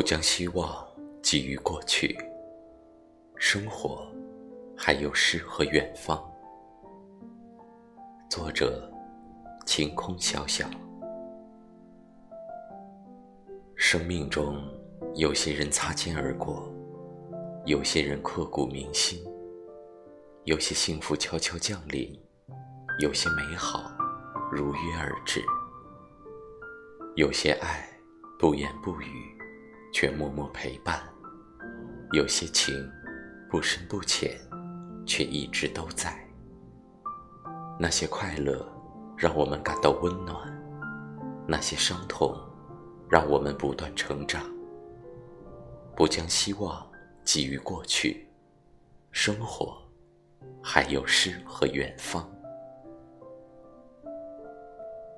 不将希望寄予过去，生活还有诗和远方。作者：晴空小小。生命中有些人擦肩而过，有些人刻骨铭心，有些幸福悄悄降临，有些美好如约而至，有些爱不言不语。却默默陪伴，有些情不深不浅，却一直都在。那些快乐让我们感到温暖，那些伤痛让我们不断成长。不将希望寄予过去，生活还有诗和远方。